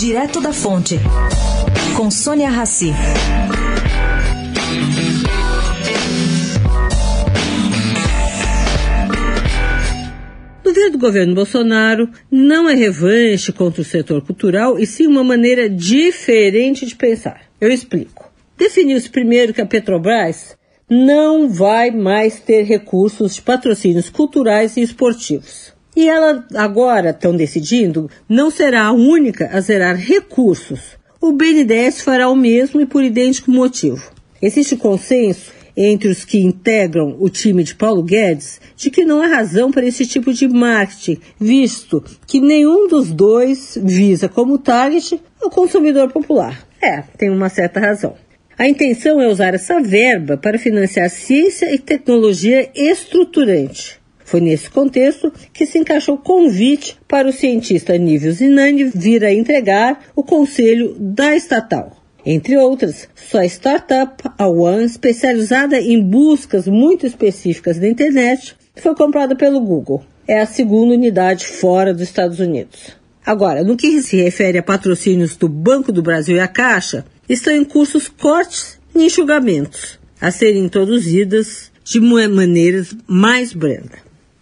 Direto da Fonte, com Sônia Rassi. No ver do governo Bolsonaro, não é revanche contra o setor cultural e sim uma maneira diferente de pensar. Eu explico. Definiu-se primeiro que a Petrobras não vai mais ter recursos de patrocínios culturais e esportivos. E ela agora estão decidindo, não será a única a zerar recursos. O BNDES fará o mesmo e por idêntico motivo. Existe consenso entre os que integram o time de Paulo Guedes de que não há razão para esse tipo de marketing, visto que nenhum dos dois visa como target o consumidor popular. É, tem uma certa razão. A intenção é usar essa verba para financiar ciência e tecnologia estruturante. Foi nesse contexto que se encaixou o convite para o cientista Nível Zinani vir a entregar o conselho da estatal. Entre outras, sua startup, a One, especializada em buscas muito específicas da internet, foi comprada pelo Google. É a segunda unidade fora dos Estados Unidos. Agora, no que se refere a patrocínios do Banco do Brasil e a Caixa, estão em cursos cortes e enxugamentos a serem introduzidas de maneiras mais brandas.